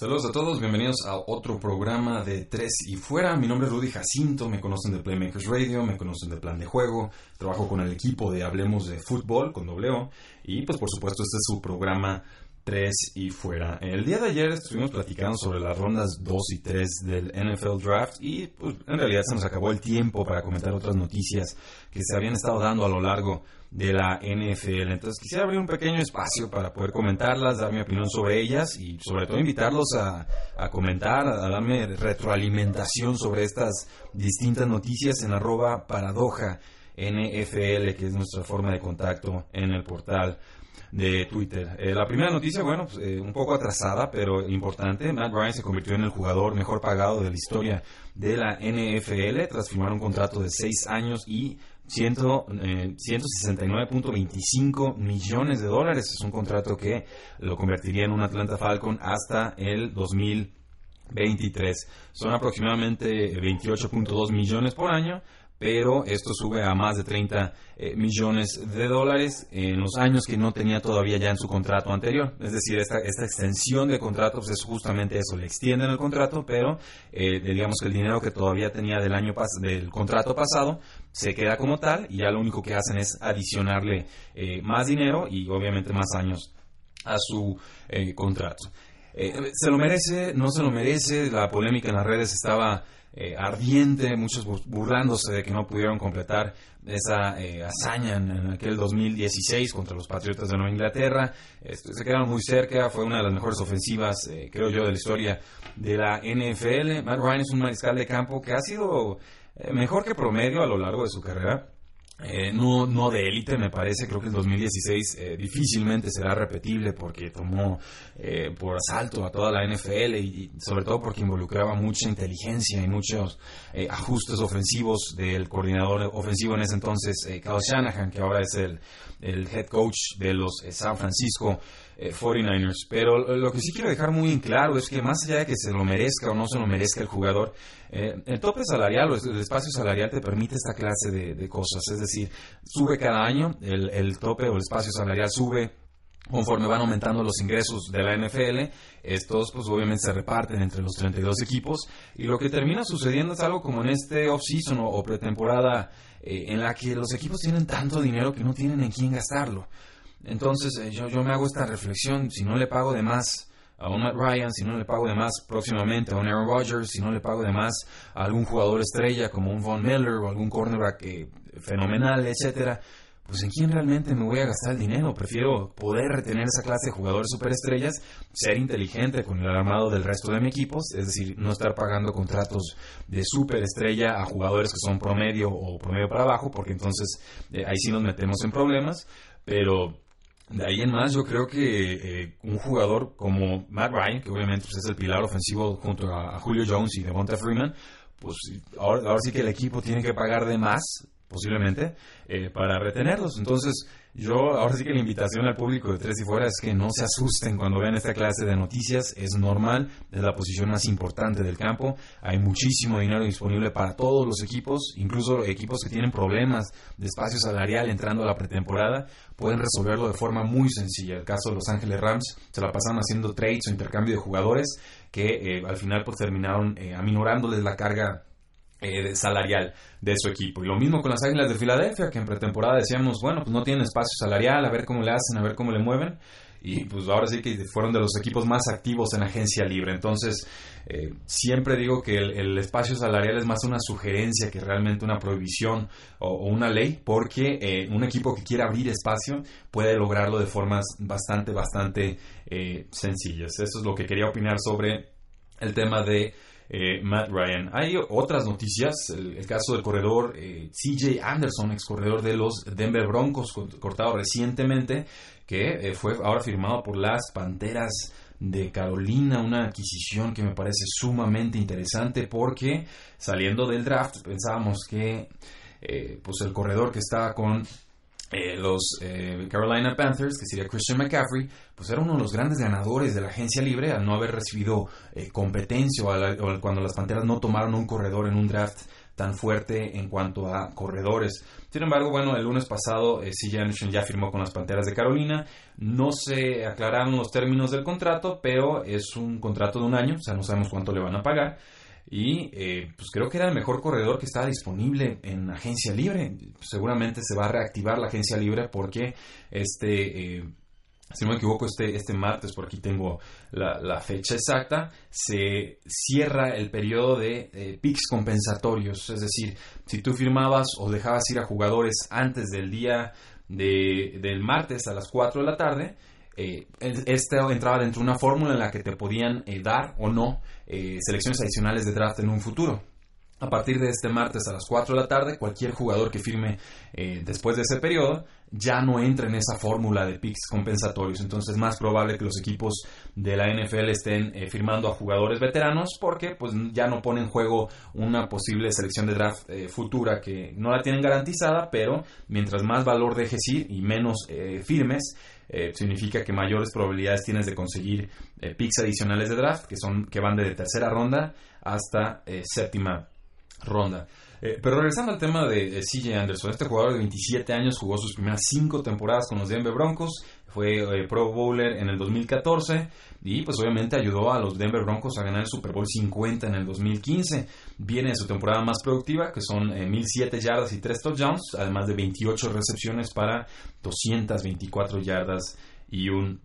Saludos a todos, bienvenidos a otro programa de Tres y Fuera. Mi nombre es Rudy Jacinto, me conocen de Playmakers Radio, me conocen de Plan de Juego, trabajo con el equipo de Hablemos de Fútbol con W y pues por supuesto este es su programa Tres y Fuera. El día de ayer estuvimos platicando sobre las rondas 2 y 3 del NFL Draft y pues en realidad se nos acabó el tiempo para comentar otras noticias que se habían estado dando a lo largo de la NFL. Entonces quisiera abrir un pequeño espacio para poder comentarlas, dar mi opinión sobre ellas y sobre todo invitarlos a, comentar, a darme retroalimentación sobre estas distintas noticias en arroba paradoja NFL, que es nuestra forma de contacto en el portal de Twitter. Eh, la primera noticia, bueno, pues, eh, un poco atrasada, pero importante. Matt Ryan se convirtió en el jugador mejor pagado de la historia de la NFL tras firmar un contrato de seis años y 169.25 eh, millones de dólares. Es un contrato que lo convertiría en un Atlanta Falcon hasta el 2023. Son aproximadamente 28.2 millones por año pero esto sube a más de 30 eh, millones de dólares en los años que no tenía todavía ya en su contrato anterior. Es decir, esta, extensión de contrato es justamente eso, le extienden el contrato, pero eh, digamos que el dinero que todavía tenía del año del contrato pasado se queda como tal y ya lo único que hacen es adicionarle eh, más dinero y obviamente más años a su contrato. ¿Se lo merece? ¿No se lo merece? La polémica en las redes estaba eh, ardiente, muchos burlándose de que no pudieron completar esa eh, hazaña en, aquel 2016 contra los Patriotas de Nueva Inglaterra. Este, se quedaron muy cerca, fue una de las mejores ofensivas, eh, creo yo, de la historia de la NFL. Matt Ryan es un mariscal de campo que ha sido mejor que promedio a lo largo de su carrera. Eh, no, no de élite, me parece. Creo que el 2016 eh, difícilmente será repetible porque tomó eh, por asalto a toda la NFL y, sobre todo porque involucraba mucha inteligencia y muchos ajustes ofensivos del coordinador ofensivo en ese entonces, Kyle Shanahan, que ahora es el, el head coach de los San Francisco 49ers. Pero lo que sí quiero dejar muy en claro es que más allá de que se lo merezca o no se lo merezca el jugador, eh, el tope salarial o el espacio salarial te permite esta clase de, cosas. Es decir, sube cada año, el, el tope o el espacio salarial sube conforme van aumentando los ingresos de la NFL, estos pues obviamente se reparten entre los 32 equipos y lo que termina sucediendo es algo como en este off-season o, pretemporada eh, en la que los equipos tienen tanto dinero que no tienen en quién gastarlo. Entonces eh, yo, yo me hago esta reflexión, si no le pago de más a un Matt Ryan, si no le pago de más próximamente a un Aaron Rodgers, si no le pago de más a algún jugador estrella como un Von Miller o algún cornerback eh, fenomenal, etcétera, pues en quién realmente me voy a gastar el dinero. Prefiero poder retener esa clase de jugadores superestrellas, ser inteligente con el armado del resto de mi equipo, es decir, no estar pagando contratos de superestrella a jugadores que son promedio o promedio para abajo, porque entonces eh, ahí sí nos metemos en problemas, pero de ahí en más, yo creo que eh, un jugador como Matt Ryan, que obviamente pues, es el pilar ofensivo junto a, Julio Jones y Devonta Freeman, pues ahora, ahora, sí que el equipo tiene que pagar de más, posiblemente, eh, para retenerlos. Entonces, yo ahora sí que la invitación al público de Tres y Fuera es que no se asusten cuando vean esta clase de noticias. Es normal, es la posición más importante del campo. Hay muchísimo dinero disponible para todos los equipos, incluso equipos que tienen problemas de espacio salarial entrando a la pretemporada, pueden resolverlo de forma muy sencilla. El caso de Los Ángeles Rams se la pasaron haciendo trades o intercambio de jugadores que eh, al final pues terminaron eh, aminorándoles la carga eh, salarial de su equipo. Y lo mismo con las Águilas de Filadelfia, que en pretemporada decíamos, bueno, pues no tienen espacio salarial, a ver cómo le hacen, a ver cómo le mueven. Y pues ahora sí que fueron de los equipos más activos en agencia libre. Entonces, eh, siempre digo que el, espacio salarial es más una sugerencia que realmente una prohibición o, una ley, porque eh, un equipo que quiera abrir espacio puede lograrlo de formas bastante, bastante sencillas. Eso es lo que quería opinar sobre el tema de Matt Ryan. Hay otras noticias, el, caso del corredor CJ Anderson, ex corredor de los Denver Broncos, cortado recientemente, que fue ahora firmado por las Panteras de Carolina, una adquisición que me parece sumamente interesante porque saliendo del draft pensábamos que pues el corredor que estaba con eh, los eh, Carolina Panthers, que sería Christian McCaffrey, pues era uno de los grandes ganadores de la agencia libre al no haber recibido eh, competencia o, cuando las Panteras no tomaron un corredor en un draft tan fuerte en cuanto a corredores. Sin embargo, bueno, el lunes pasado CJ Anderson ya firmó con las Panteras de Carolina. No se aclararon los términos del contrato, pero es un contrato de un año, o sea, no sabemos cuánto le van a pagar y eh, pues creo que era el mejor corredor que estaba disponible en agencia libre. Seguramente se va a reactivar la agencia libre porque este, eh, si no me equivoco, este, este martes, por aquí tengo la, fecha exacta, se cierra el periodo de eh, compensatorios. Es decir, si tú firmabas o dejabas ir a jugadores antes del día de, del martes a las 4 de la tarde, eh, este entraba dentro de una fórmula en la que te podían eh, dar o no eh, selecciones adicionales de draft en un futuro. A partir de este martes a las 4 de la tarde, cualquier jugador que firme después de ese periodo ya no entra en esa fórmula de picks compensatorios. Entonces es más probable que los equipos de la NFL estén firmando a jugadores veteranos porque pues, ya no pone en juego una posible selección de draft futura que no la tienen garantizada, pero mientras más valor dejes ir y menos firmes, eh, significa que mayores probabilidades tienes de conseguir eh, picks adicionales de draft, que, son, que van de tercera ronda hasta eh, séptima ronda. Pero regresando al tema de CJ Anderson, este jugador de 27 años jugó sus primeras 5 temporadas con los Denver Broncos, fue Pro Bowler en el 2014 y pues obviamente ayudó a los Denver Broncos a ganar el Super Bowl 50 en el 2015. Viene de su temporada más productiva, que son 1007 eh, yardas y 3 touchdowns, además de 28 recepciones para 224 yardas y un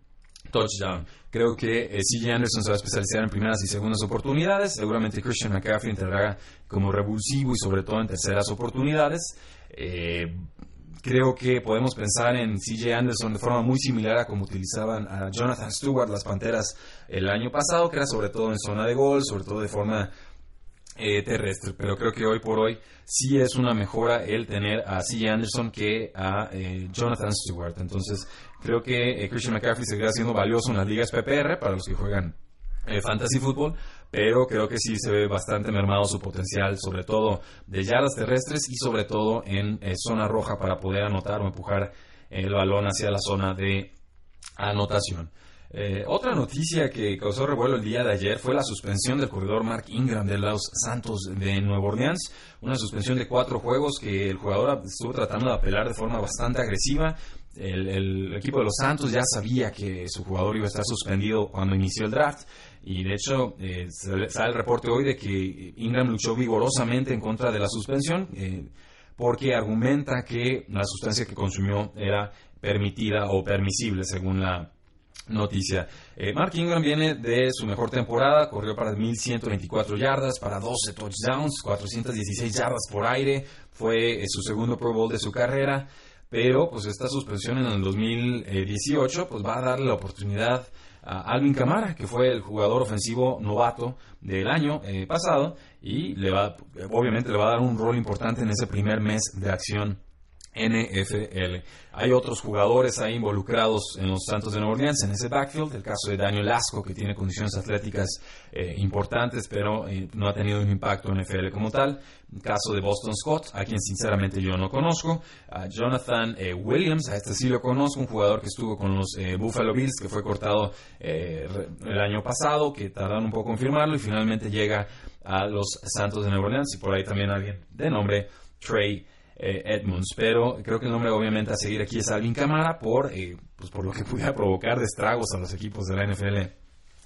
touchdown. Creo que eh, CJ Anderson se va a especializar en primeras y segundas oportunidades. Seguramente Christian McCaffrey entrará como revulsivo y sobre todo en terceras oportunidades. Eh, Creo que podemos pensar en CJ Anderson de forma muy similar a como utilizaban a Jonathan Stewart las Panteras el año pasado, que era sobre todo en zona de gol, sobre todo de forma eh, terrestre. Pero creo que hoy por hoy sí es una mejora el tener a CJ Anderson que a eh, Jonathan Stewart. Entonces creo que eh, Christian McCaffrey seguirá siendo valioso en las ligas PPR para los que juegan fantasy fútbol, pero creo que sí se ve bastante mermado su potencial, sobre todo de yardas terrestres y sobre todo en eh, zona roja para poder anotar o empujar el balón hacia la zona de anotación. Eh, otra noticia que causó revuelo el día de ayer fue la suspensión del corredor Mark Ingram de los Santos de Nueva Orleans. Una suspensión de cuatro juegos que el jugador estuvo tratando de apelar de forma bastante agresiva. El, equipo de los Santos ya sabía que su jugador iba a estar suspendido cuando inició el draft. Y de hecho, eh, sale el reporte hoy de que Ingram luchó vigorosamente en contra de la suspensión. Eh, porque argumenta que la sustancia que consumió era permitida o permisible según la noticia. Eh, Mark Ingram viene de su mejor temporada, corrió para 1.124 yardas, para 12 touchdowns, 416 yardas por aire, fue eh, su segundo Pro Bowl de su carrera, pero pues esta suspensión en el 2018 pues va a darle la oportunidad a Alvin Camara, que fue el jugador ofensivo novato del año eh, pasado, y le va, obviamente le va a dar un rol importante en ese primer mes de acción NFL. Hay otros jugadores ahí involucrados en los Santos de Nueva Orleans, en ese backfield. El caso de Daniel Lasco, que tiene condiciones atléticas eh, importantes, pero eh, no ha tenido un impacto en NFL como tal. El caso de Boston Scott, a quien sinceramente yo no conozco. A Jonathan eh, Williams, a este sí lo conozco, un jugador que estuvo con los Buffalo Bills, que fue cortado el año pasado, que tardaron un poco en firmarlo y finalmente llega a los Santos de Nueva Orleans. Y por ahí también alguien de nombre Trey eh, Edmonds. Pero creo que el nombre obviamente a seguir aquí es Alvin Camara por, eh, pues por lo que pudiera provocar de estragos a los equipos de la NFL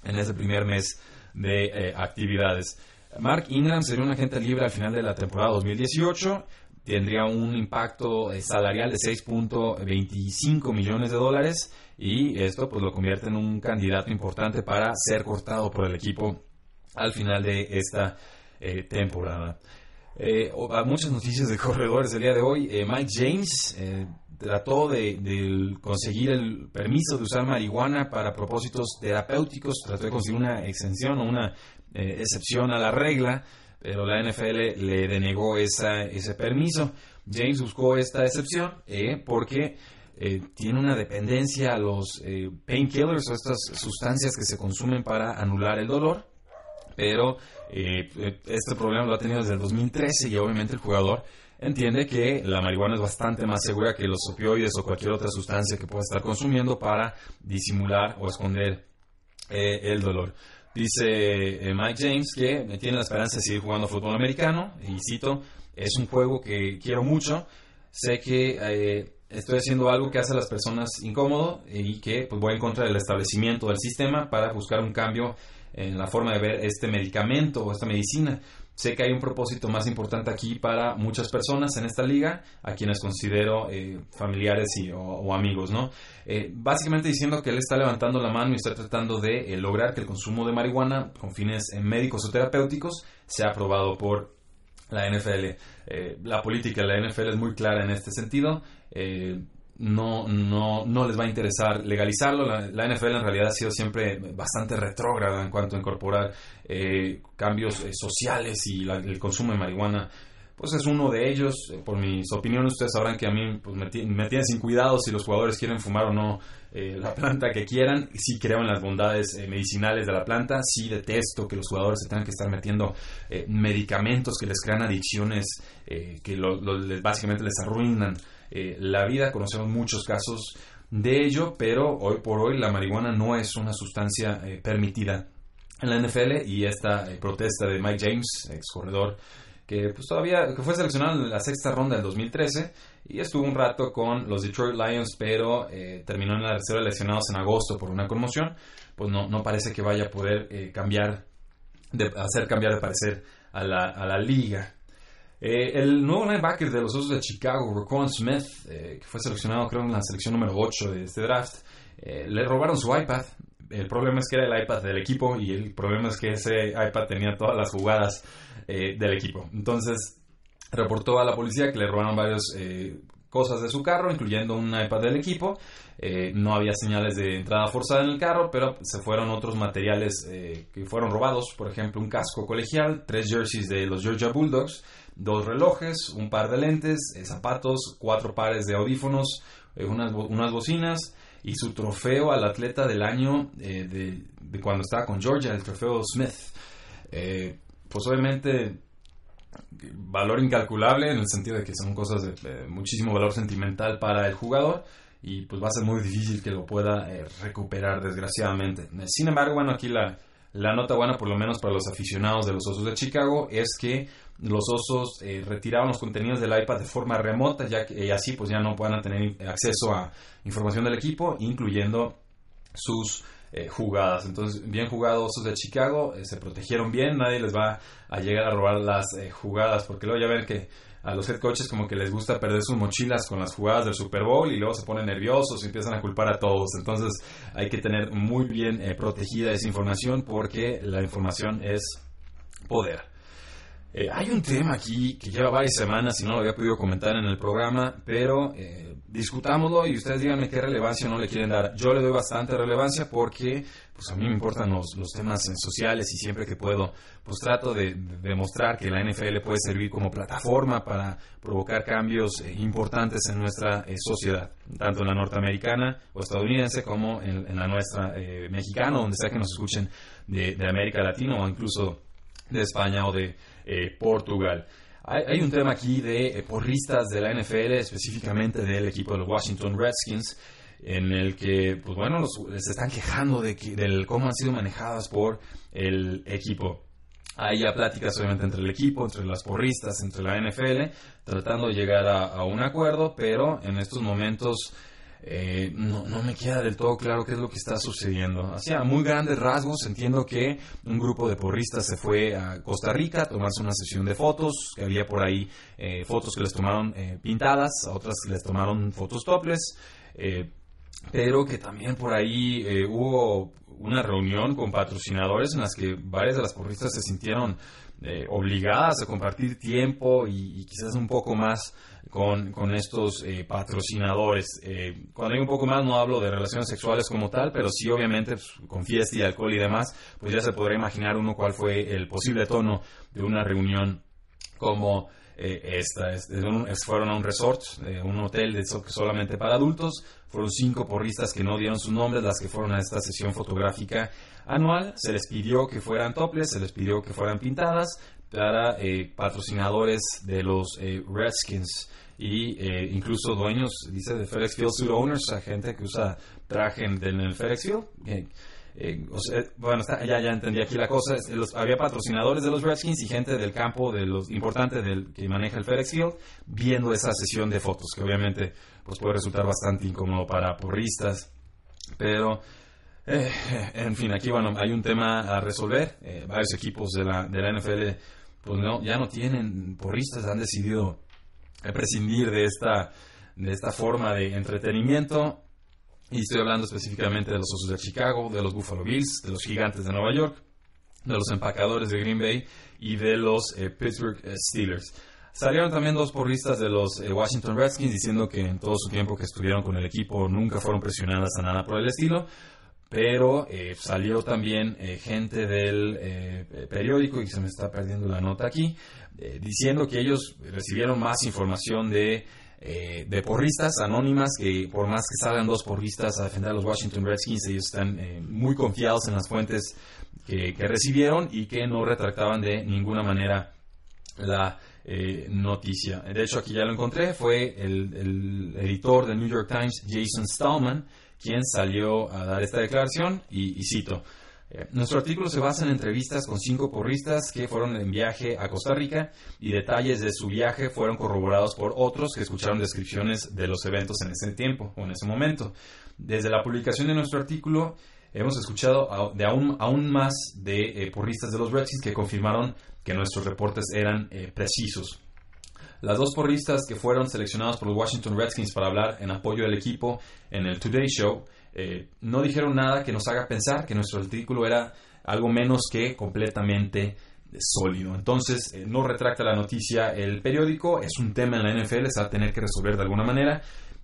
en ese primer mes de eh, actividades. Mark Ingram sería un agente libre al final de la temporada 2018. Tendría un impacto salarial de 6.25 millones de dólares y esto pues lo convierte en un candidato importante para ser cortado por el equipo al final de esta temporada. Eh, muchas noticias de corredores el día de hoy. Eh, Mike James eh, trató de, conseguir el permiso de usar marihuana para propósitos terapéuticos, trató de conseguir una exención o una excepción a la regla, pero la NFL le denegó esa, ese permiso. James buscó esta excepción porque tiene una dependencia a los painkillers o estas sustancias que se consumen para anular el dolor pero eh, este problema lo ha tenido desde el 2013 y obviamente el jugador entiende que la marihuana es bastante más segura que los opioides o cualquier otra sustancia que pueda estar consumiendo para disimular o esconder eh, el dolor. Dice eh, Mike James que tiene la esperanza de seguir jugando fútbol americano y cito, es un juego que quiero mucho, sé que estoy haciendo algo que hace a las personas incómodo y que pues, voy en contra del establecimiento del sistema para buscar un cambio en la forma de ver este medicamento o esta medicina. Sé que hay un propósito más importante aquí para muchas personas en esta liga, a quienes considero eh, familiares y, o, amigos, ¿no? Eh, básicamente diciendo que él está levantando la mano y está tratando de eh, lograr que el consumo de marihuana con fines médicos o terapéuticos sea aprobado por la NFL. la política de la NFL es muy clara en este sentido no, no, no les va a interesar legalizarlo. La, NFL en realidad ha sido siempre bastante retrógrada en cuanto a incorporar eh, cambios eh, sociales y el consumo de marihuana. Pues es uno de ellos. Eh, por mis opiniones, ustedes sabrán que a mí pues, me, tienen sin cuidado si los jugadores quieren fumar o no la planta que quieran. Sí creo en las bondades medicinales de la planta. Sí detesto que los jugadores se tengan que estar metiendo medicamentos que les crean adicciones que básicamente les arruinan eh, la vida. Conocemos muchos casos de ello, pero hoy por hoy la marihuana no es una sustancia eh, permitida en la NFL y esta eh, protesta de Mike James, ex corredor, que pues todavía que fue seleccionado en la sexta ronda del 2013 y estuvo un rato con los Detroit Lions, pero terminó en la reserva lesionados en agosto por una conmoción, pues no, no parece que vaya a poder cambiar, de, hacer cambiar de parecer a la, a la liga. Eh, el nuevo linebacker de los Osos de Chicago, Raquan Smith, eh, que fue seleccionado creo en la selección número 8 de este draft, eh, le robaron su iPad. El problema es que era el iPad del equipo y el problema es que ese iPad tenía todas las jugadas del equipo. Entonces reportó a la policía que le robaron varias cosas de su carro, incluyendo un iPad del equipo. no había señales de entrada forzada en el carro, pero se fueron otros materiales que fueron robados, por ejemplo, un casco colegial, tres jerseys de los Georgia Bulldogs, dos relojes, un par de lentes, eh, zapatos, cuatro pares de audífonos, eh, unas, unas, bocinas y su trofeo al atleta del año eh, de, cuando estaba con Georgia, el trofeo Smith. pues obviamente valor incalculable en el sentido de que son cosas de muchísimo valor sentimental para el jugador y pues va a ser muy difícil que lo pueda recuperar desgraciadamente. Sin embargo, bueno, aquí la, la nota buena, por lo menos para los aficionados de los Osos de Chicago, es que los Osos eh, retiraban los contenidos del iPad de forma remota, ya que y así pues ya no puedan tener acceso a información del equipo, incluyendo sus eh, jugadas. Entonces, bien jugados Osos de Chicago, eh, se protegieron bien, nadie les va a llegar a robar las jugadas, porque luego ya ven que a los head coaches como que les gusta perder sus mochilas con las jugadas del Super Bowl y luego se ponen nerviosos y empiezan a culpar a todos. Entonces hay que tener muy bien eh, protegida esa información porque la información es poder. Eh, hay un tema aquí que lleva varias semanas y no lo había podido comentar en el programa, pero eh, discutámoslo y ustedes díganme qué relevancia no le quieren dar. Yo le doy bastante relevancia porque pues a mí me importan los, los temas sociales y siempre que puedo pues trato de, demostrar que la NFL puede servir como plataforma para provocar cambios eh, importantes en nuestra sociedad, tanto en la norteamericana o estadounidense como en, la nuestra mexicana, donde sea que nos escuchen de América Latina o incluso de España o de eh, Portugal. Hay, un tema aquí de eh, porristas de la NFL, específicamente del equipo de los Washington Redskins, en el que, pues bueno, se están quejando de, que, cómo han sido manejadas por el equipo. Hay ya pláticas obviamente entre el equipo, entre las porristas, entre la NFL, tratando de llegar a un acuerdo, pero en estos momentos eh, no, no, me queda del todo claro qué es lo que está sucediendo. Hacia muy grandes rasgos entiendo que un grupo de porristas se fue a Costa Rica a tomarse una sesión de fotos, que había por ahí eh, fotos que les tomaron eh, pintadas, a otras que les tomaron fotos toples. pero que también por ahí eh, hubo una reunión con patrocinadores en las que varias de las porristas se sintieron eh, obligadas a compartir tiempo y, quizás un poco más con, con estos eh, patrocinadores. Eh, cuando hay un poco más no hablo de relaciones sexuales como tal, pero sí obviamente pues, con fiesta y alcohol y demás, pues ya se podrá imaginar uno cuál fue el posible tono de una reunión como esta. fueron a un resort, un hotel de solamente para adultos, fueron cinco porristas que no dieron sus nombres, las que fueron a esta sesión fotográfica anual. Se les pidió que fueran toples, se les pidió que fueran pintadas para eh, patrocinadores de los eh, Redskins y eh, incluso dueños, dice, de FedEx Field Suit Owners, a gente que usa traje en, el FedEx Field. Bueno, ya, ya entendí aquí la cosa. había patrocinadores de los Redskins y gente del campo de los importante que maneja el FedEx Field viendo esa sesión de fotos, que obviamente pues puede resultar bastante incómodo para porristas. Pero, eh, en fin, aquí bueno, hay un tema a resolver. Eh, varios equipos de la, de la NFL pues no, ya no tienen porristas, han decidido prescindir de esta, de esta forma de entretenimiento. Y estoy hablando específicamente de los Osos de Chicago, de los Buffalo Bills, de los Gigantes de Nueva York, de los Empacadores de Green Bay y de los eh, Pittsburgh Steelers. Salieron también dos porristas de los eh, Washington Redskins diciendo que en todo su tiempo que estuvieron con el equipo nunca fueron presionadas a nada por el estilo. Pero eh, salió también eh, gente del periódico, y se me está perdiendo la nota aquí, diciendo que ellos recibieron más información de, de porristas anónimas, que por más que salgan dos porristas a defender a los Washington Redskins, ellos están muy confiados en las fuentes que, que recibieron y que no retractaban de ninguna manera la eh, noticia. De hecho, aquí ya lo encontré, fue el, editor del New York Times, Jason Stallman, quien salió a dar esta declaración y, cito. Eh, nuestro artículo se basa en entrevistas con cinco porristas que fueron en viaje a Costa Rica y detalles de su viaje fueron corroborados por otros que escucharon descripciones de los eventos en ese tiempo o en ese momento. Desde la publicación de nuestro artículo hemos escuchado de aún, aún más de eh, porristas de los Redskins que confirmaron que nuestros reportes eran eh, precisos. Las dos porristas que fueron seleccionadas por los Washington Redskins para hablar en apoyo del equipo en el Today Show eh, no dijeron nada que nos haga pensar que nuestro artículo era algo menos que completamente sólido. Entonces, no retracta la noticia el periódico, es un tema en la NFL, se va a tener que resolver de alguna manera.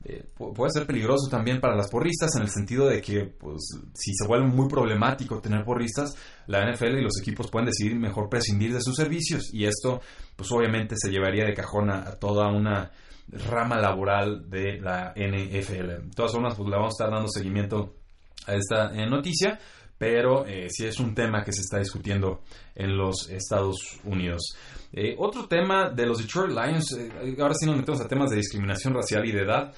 Eh, puede ser peligroso también para las porristas en el sentido de que pues, si se vuelve muy problemático tener porristas, la NFL y los equipos pueden decidir mejor prescindir de sus servicios y esto pues obviamente se llevaría de cajón a, toda una rama laboral de la NFL. De todas formas, pues le vamos a estar dando seguimiento a esta eh, noticia, pero eh, sí es un tema que se está discutiendo en los Estados Unidos. otro tema de los Detroit Lions, ahora sí nos metemos a temas de discriminación racial y de edad,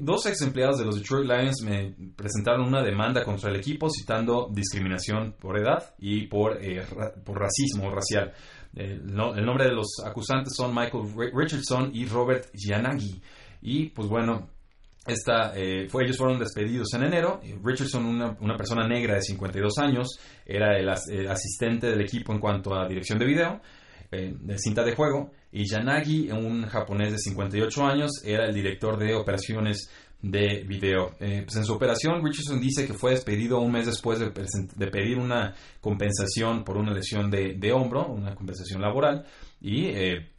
Dos ex empleados de los Detroit Lions me presentaron una demanda contra el equipo citando discriminación por edad y por, eh, por racismo racial. El nombre de los acusantes son Michael Richardson y Robert Gianaghi. Y pues bueno, esta, eh, fue, ellos fueron despedidos en enero. Richardson, una, una persona negra de 52 años, era el, asistente del equipo en cuanto a dirección de video. Eh, de cinta de juego, y Yanagi, un japonés de 58 años, era el director de operaciones de video. Eh, pues en su operación, Richardson dice que fue despedido un mes después de, pedir una compensación por una lesión de, hombro, una compensación laboral, y eh,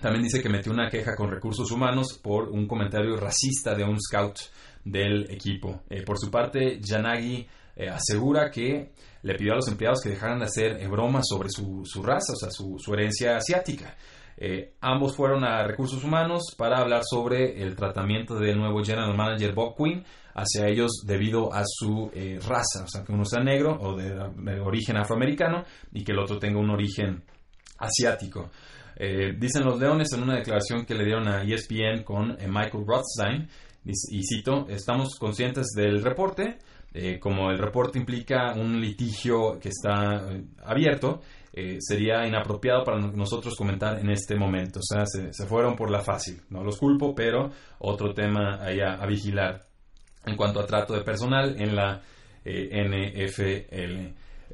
también dice que metió una queja con recursos humanos por un comentario racista de un scout del equipo. por su parte, Yanagi asegura que le pidió a los empleados que dejaran de hacer eh, bromas sobre su, raza, o sea, su, herencia asiática. Eh, ambos fueron a recursos humanos para hablar sobre el tratamiento del nuevo general manager Bob Quinn hacia ellos debido a su eh, raza, o sea, que uno sea negro o de, origen afroamericano y que el otro tenga un origen asiático. dicen los leones en una declaración que le dieron a ESPN con Michael Rothstein, y cito, estamos conscientes del reporte, eh, como el reporte implica un litigio que está eh, abierto, eh, sería inapropiado para nosotros comentar en este momento. O sea, se, fueron por la fácil. No los culpo, pero otro tema ahí a, vigilar en cuanto a trato de personal en la NFL.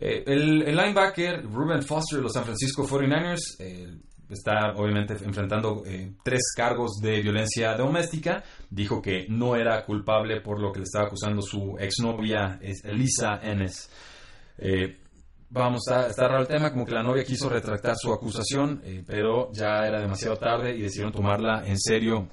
el, linebacker Ruben Foster de los San Francisco 49ers está obviamente enfrentando eh, tres cargos de violencia doméstica. Dijo que no era culpable por lo que le estaba acusando su exnovia Elisa Enes. Eh, vamos, a estar raro el tema, como que la novia quiso retractar su acusación, pero ya era demasiado tarde y decidieron tomarla en serio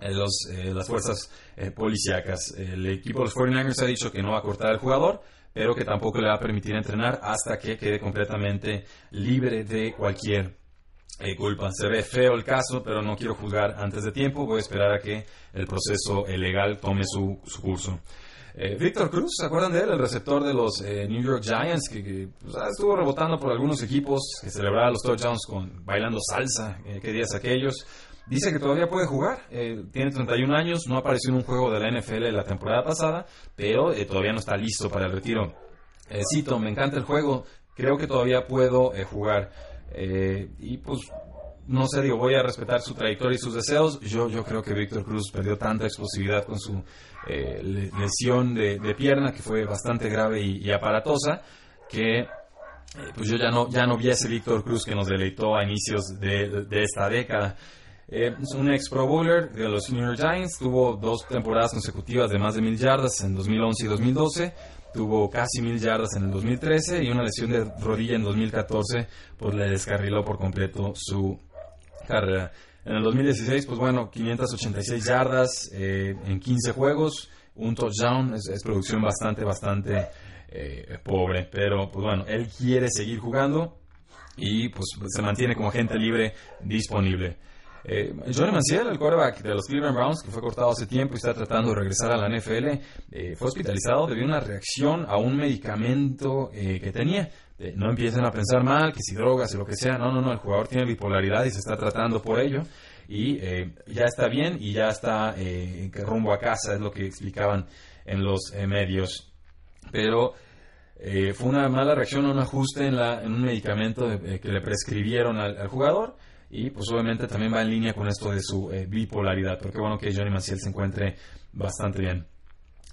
los, las fuerzas policíacas. El equipo de los 49ers ha dicho que no va a cortar al jugador, pero que tampoco le va a permitir entrenar hasta que quede completamente libre de cualquier eh, culpa. Se ve feo el caso, pero no quiero juzgar antes de tiempo. Voy a esperar a que el proceso legal tome su, curso. Eh, Víctor Cruz, ¿se acuerdan de él? El receptor de los eh, New York Giants, que, pues, ah, estuvo rebotando por algunos equipos, que celebraba los touchdowns con, bailando salsa, qué días aquellos. Dice que todavía puede jugar, eh, tiene 31 años, no apareció en un juego de la NFL la temporada pasada, pero eh, todavía no está listo para el retiro. Eh, cito, me encanta el juego, creo que todavía puedo jugar. y pues, no sé, digo, voy a respetar su trayectoria y sus deseos. Yo, yo creo que Víctor Cruz perdió tanta explosividad con su lesión de, pierna, que fue bastante grave y, aparatosa, que pues yo ya no, ya no vi a ese Víctor Cruz que nos deleitó a inicios de, de esta década. Eh, es un ex Pro Bowler de los New York Giants, tuvo dos temporadas consecutivas de más de mil yardas en 2011 y 2012, tuvo casi mil yardas en el 2013 y una lesión de rodilla en 2014 pues le descarriló por completo su carrera. En el 2016, pues bueno, 586 yardas eh, en 15 juegos, un touchdown, es, producción bastante, bastante eh, pobre, pero pues bueno, él quiere seguir jugando y pues se mantiene como agente libre disponible. Eh, Johnny Manziel, el quarterback de los Cleveland Browns, que fue cortado hace tiempo y está tratando de regresar a la NFL, eh, fue hospitalizado debido a una reacción a un medicamento eh, que tenía. No empiecen a pensar mal, que si drogas o lo que sea. No, no, no, el jugador tiene bipolaridad y se está tratando por ello. Y ya está bien y ya está rumbo a casa, es lo que explicaban en los medios. Pero fue una mala reacción un ajuste en, la, en un medicamento que le prescribieron al jugador y pues obviamente también va en línea con esto de su eh, bipolaridad, pero qué bueno que Johnny Maciel se encuentre bastante bien.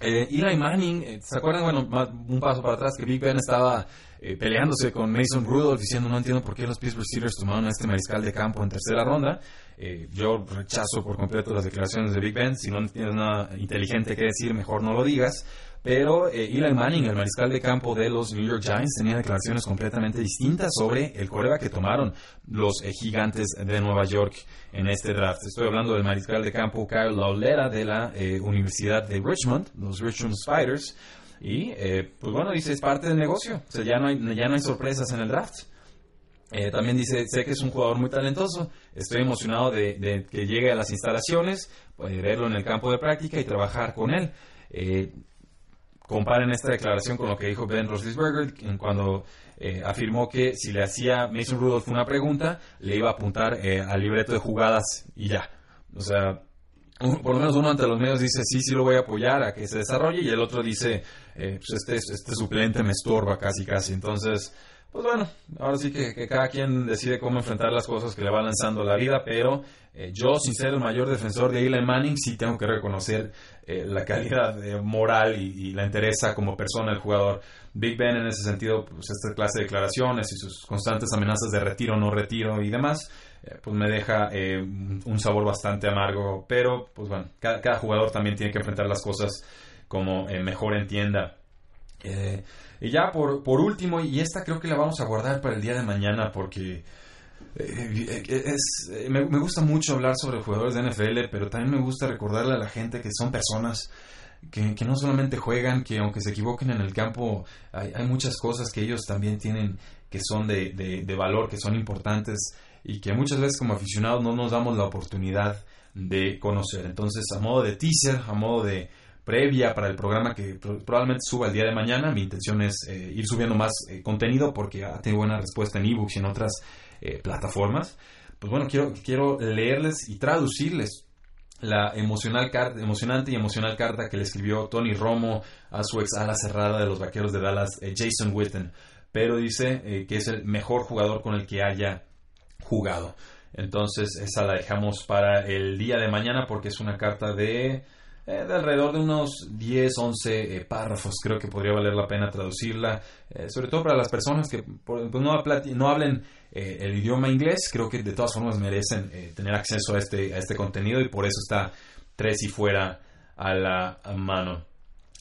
Eh, Eli Manning, eh, ¿se acuerdan? Bueno, un paso para atrás que Big Ben estaba eh, peleándose con Mason Rudolph diciendo no entiendo por qué los Pittsburgh Steelers tomaron a este mariscal de campo en tercera ronda. yo rechazo por completo las declaraciones de Big Ben. Si no tienes nada inteligente que decir, mejor no lo digas. Pero eh, Eli Manning, el mariscal de campo de los New York Giants, tenía declaraciones completamente distintas sobre el coreback que tomaron los eh, gigantes de Nueva York en este draft. Estoy hablando del mariscal de campo Kyle Laulera de la eh, Universidad de Richmond, los Richmond Spiders. Y, pues bueno, dice, es parte del negocio. O sea, ya no hay, ya no hay sorpresas en el draft. también dice, sé que es un jugador muy talentoso, estoy emocionado de, que llegue a las instalaciones, puede verlo en el campo de práctica y trabajar con él. Comparen esta declaración con lo que dijo Ben Roethlisberger cuando eh, afirmó que si le hacía Mason Rudolph una pregunta, le iba a apuntar eh, al libreto de jugadas y ya. O sea, por lo menos uno ante los medios dice, sí, sí lo voy a apoyar a que se desarrolle, y el otro dice, eh, pues este, este suplente me estorba casi, casi. Entonces, pues bueno, ahora sí que, cada quien decide cómo enfrentar las cosas que le va lanzando la vida, pero eh, yo, sin ser el mayor defensor de Eli Manning, sí tengo que reconocer eh, la calidad moral y, la interesa como persona del jugador. Big Ben en ese sentido, pues esta clase de declaraciones y sus constantes amenazas de retiro, no retiro y demás, pues me deja un sabor bastante amargo, pero pues bueno, cada, jugador también tiene que enfrentar las cosas como mejor entienda. Y ya por, por último, y esta creo que la vamos a guardar para el día de mañana porque eh, es, eh, me, gusta mucho hablar sobre jugadores de NFL, pero también me gusta recordarle a la gente que son personas que, no solamente juegan, que aunque se equivoquen en el campo, hay, hay muchas cosas que ellos también tienen que son de, de, valor, que son importantes y que muchas veces como aficionados no nos damos la oportunidad de conocer. Entonces, a modo de teaser, a modo de previa para el programa que probablemente suba el día de mañana. Mi intención es eh, ir subiendo más eh, contenido porque ha tenido buena respuesta en ebooks y en otras eh, plataformas. Pues bueno, quiero, quiero leerles y traducirles la emocional emocionante y emocional carta que le escribió Tony Romo a su ex ala cerrada de los Vaqueros de Dallas, Jason Witten. Pero dice que es el mejor jugador con el que haya jugado. Entonces, esa la dejamos para el día de mañana porque es una carta de eh, de alrededor de unos 10, 11 eh, párrafos. Creo que podría valer la pena traducirla, eh, sobre todo para las personas que pues, no, no, hablen el idioma inglés. Creo que de todas formas merecen tener acceso a este, a este contenido y por eso está tres y fuera a la mano.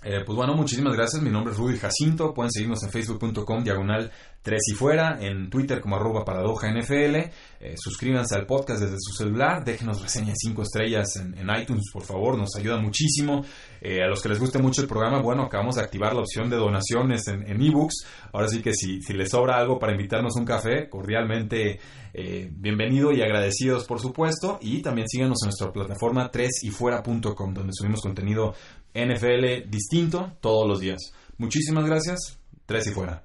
Pues bueno, muchísimas gracias. Mi nombre es Rudy Jacinto. Pueden seguirnos en facebook.com diagonal 3 y fuera, en Twitter como arroba paradoja NFL. Eh, suscríbanse al podcast desde su celular, déjenos reseñas 5 estrellas en, iTunes, por favor, nos ayuda muchísimo. Eh, a los que les guste mucho el programa, bueno, acabamos de activar la opción de donaciones en, ebooks. Ahora sí que si, si les sobra algo para invitarnos un café, cordialmente eh, bienvenido y agradecidos, por supuesto. Y también síganos en nuestra plataforma 3yfuera.com, donde subimos contenido NFL distinto todos los días. Muchísimas gracias. 3 y fuera.